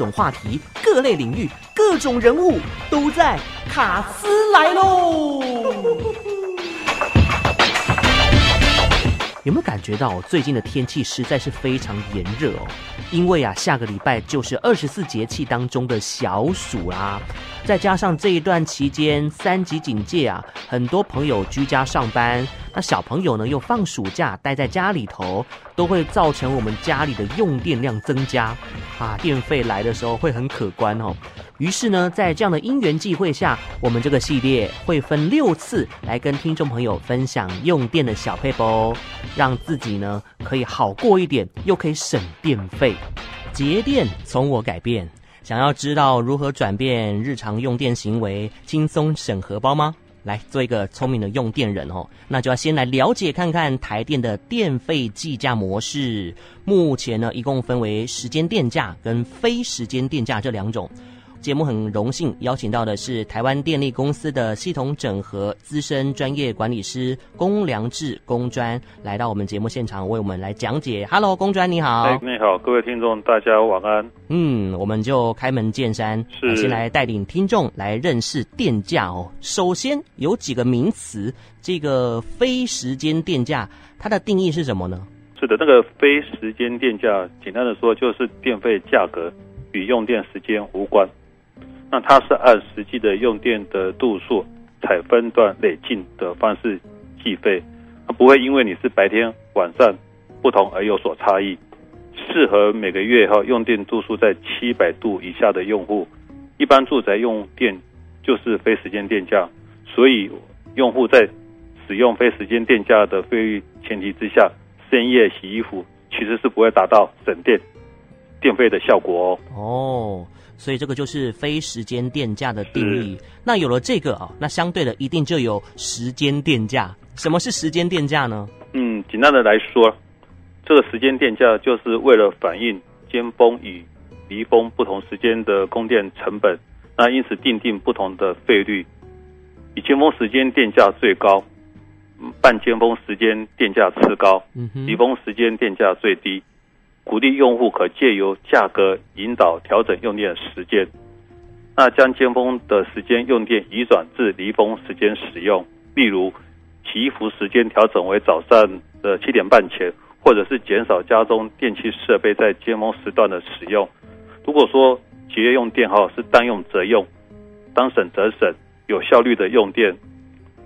种话题、各类领域、各种人物都在卡斯来喽。有没有感觉到最近的天气实在是非常炎热哦？因为啊，下个礼拜就是二十四节气当中的小暑啦，再加上这一段期间三级警戒啊，很多朋友居家上班，那小朋友呢又放暑假待在家里头，都会造成我们家里的用电量增加啊，电费来的时候会很可观哦。于是呢，在这样的因缘际会下，我们这个系列会分六次来跟听众朋友分享用电的小撇步，让自己呢可以好过一点，又可以省电费。节电从我改变，想要知道如何转变日常用电行为，轻松省荷包吗？来做一个聪明的用电人哦，那就要先来了解看看台电的电费计价模式。目前呢，一共分为时间电价跟非时间电价这两种。节目很荣幸邀请到的是台湾电力公司的系统整合资深专业管理师龚良志龚专来到我们节目现场为我们来讲解。Hello，龚专你好。哎，你好，各位听众大家晚安。嗯，我们就开门见山，是先来带领听众来认识电价哦。首先有几个名词，这个非时间电价它的定义是什么呢？是的，那个非时间电价，简单的说就是电费价格与用电时间无关。那它是按实际的用电的度数，采分段累进的方式计费，它不会因为你是白天晚上不同而有所差异。适合每个月哈用电度数在七百度以下的用户，一般住宅用电就是非时间电价，所以用户在使用非时间电价的费率前提之下，深夜洗衣服其实是不会达到省电电费的效果哦。哦。所以这个就是非时间电价的定义。那有了这个啊，那相对的一定就有时间电价。什么是时间电价呢？嗯，简单的来说，这个时间电价就是为了反映尖峰与离峰不同时间的供电成本，那因此定定不同的费率。以尖峰时间电价最高，半尖峰时间电价次高，离峰时间电价最低。鼓励用户可借由价格引导调整用电时间，那将尖峰的时间用电移转至离峰时间使用。例如，洗衣服时间调整为早上的七点半前，或者是减少家中电器设备在尖峰时段的使用。如果说节约用电哈是当用则用，当省则省，有效率的用电，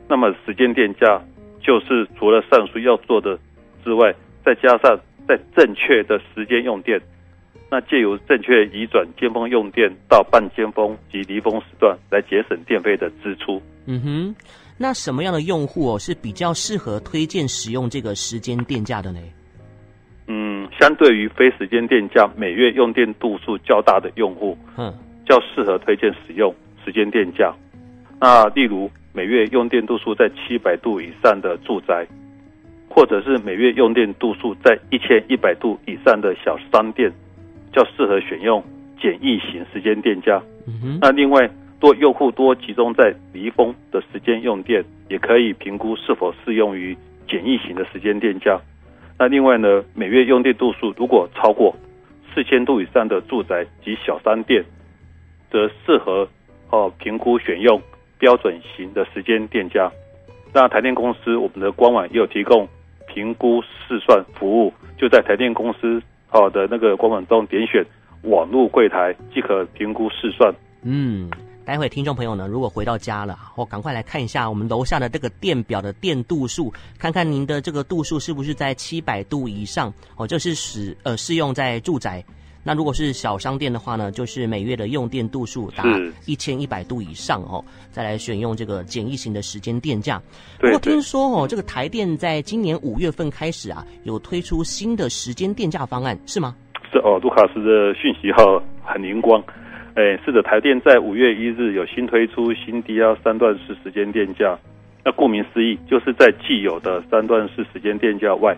那么时间电价就是除了上述要做的之外，再加上。在正确的时间用电，那借由正确移转尖峰用电到半尖峰及离峰时段，来节省电费的支出。嗯哼，那什么样的用户哦是比较适合推荐使用这个时间电价的呢？嗯，相对于非时间电价，每月用电度数较大的用户，嗯，较适合推荐使用时间电价。那例如每月用电度数在七百度以上的住宅。或者是每月用电度数在一千一百度以上的小商店，较适合选用简易型时间电价。嗯。那另外，多用户多集中在离峰的时间用电，也可以评估是否适用于简易型的时间电价。那另外呢，每月用电度数如果超过四千度以上的住宅及小商店，则适合哦评估选用标准型的时间电价。那台电公司我们的官网也有提供。评估试算服务就在台电公司好的那个官网中点选网络柜台即可评估试算。嗯，待会听众朋友呢，如果回到家了，我赶快来看一下我们楼下的这个电表的电度数，看看您的这个度数是不是在七百度以上哦，这、是使呃适用在住宅。那如果是小商店的话呢，就是每月的用电度数达一千一百度以上哦，再来选用这个简易型的时间电价。不过听说哦，这个台电在今年五月份开始啊，有推出新的时间电价方案，是吗？是哦，卢卡斯的讯息号很灵光。哎，是的，台电在五月一日有新推出新低压三段式时间电价。那顾名思义，就是在既有的三段式时间电价外。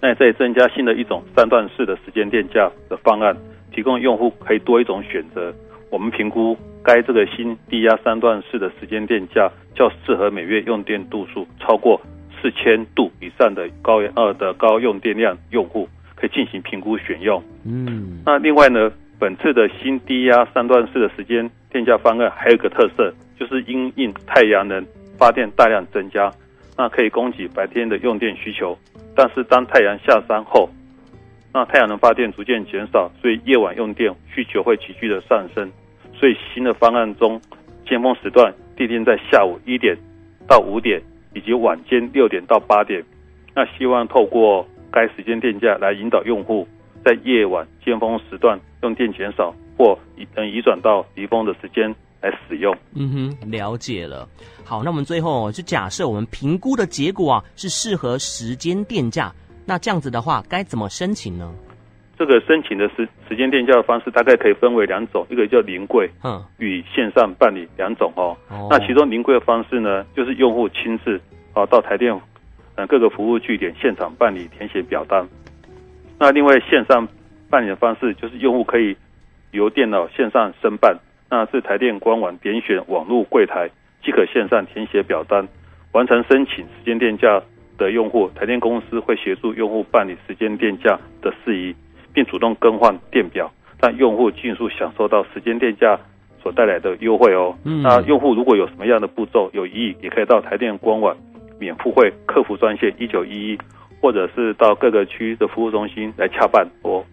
那再增加新的一种三段式的时间电价的方案，提供用户可以多一种选择。我们评估该这个新低压三段式的时间电价较适合每月用电度数超过四千度以上的高呃的高用电量用户，可以进行评估选用。嗯，那另外呢，本次的新低压三段式的时间电价方案还有一个特色，就是因应太阳能发电大量增加，那可以供给白天的用电需求。但是当太阳下山后，那太阳能发电逐渐减少，所以夜晚用电需求会急剧的上升。所以新的方案中，尖峰时段订定在下午一点到五点，以及晚间六点到八点。那希望透过该时间电价来引导用户。在夜晚尖峰时段用电减少，或移能移转到离峰的时间来使用。嗯哼，了解了。好，那我们最后就假设我们评估的结果啊是适合时间电价，那这样子的话该怎么申请呢？这个申请的时时间电价的方式大概可以分为两种，一个叫临柜，嗯，与线上办理两种哦。哦，那其中临柜的方式呢，就是用户亲自啊到台电呃各个服务据点现场办理填写表单。那另外线上办理的方式，就是用户可以由电脑线上申办，那是台电官网点选网络柜台即可线上填写表单，完成申请时间电价的用户，台电公司会协助用户办理时间电价的事宜，并主动更换电表，让用户尽速享受到时间电价所带来的优惠哦。嗯。那用户如果有什么样的步骤有疑义，也可以到台电官网免付费客服专线一九一一。或者是到各个区的服务中心来洽办哦。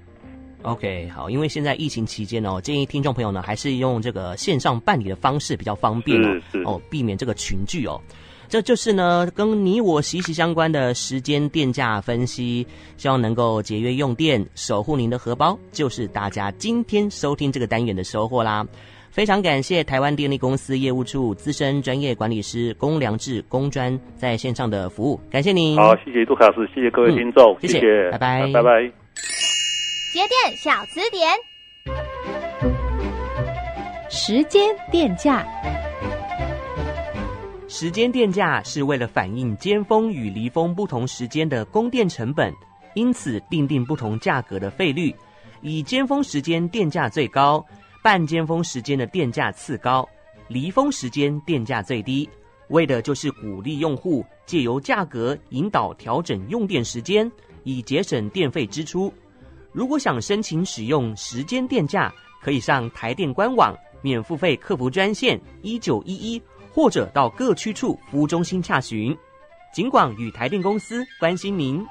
OK，好，因为现在疫情期间哦，建议听众朋友呢还是用这个线上办理的方式比较方便哦，哦，避免这个群聚哦。这就是呢跟你我息息相关的时间电价分析，希望能够节约用电，守护您的荷包，就是大家今天收听这个单元的收获啦。非常感谢台湾电力公司业务处资深专业管理师龚良志龚专在线上的服务，感谢您。好，谢谢杜卡斯，谢谢各位听众，嗯、谢谢，谢谢，拜拜，拜拜。节电小词典，时间电价，时间电价是为了反映尖峰与离峰不同时间的供电成本，因此定，定不同价格的费率，以尖峰时间电价最高。半尖峰时间的电价次高，离峰时间电价最低，为的就是鼓励用户借由价格引导调整用电时间，以节省电费支出。如果想申请使用时间电价，可以上台电官网免付费客服专线一九一一，或者到各区处服务中心查询。尽管与台电公司关心您。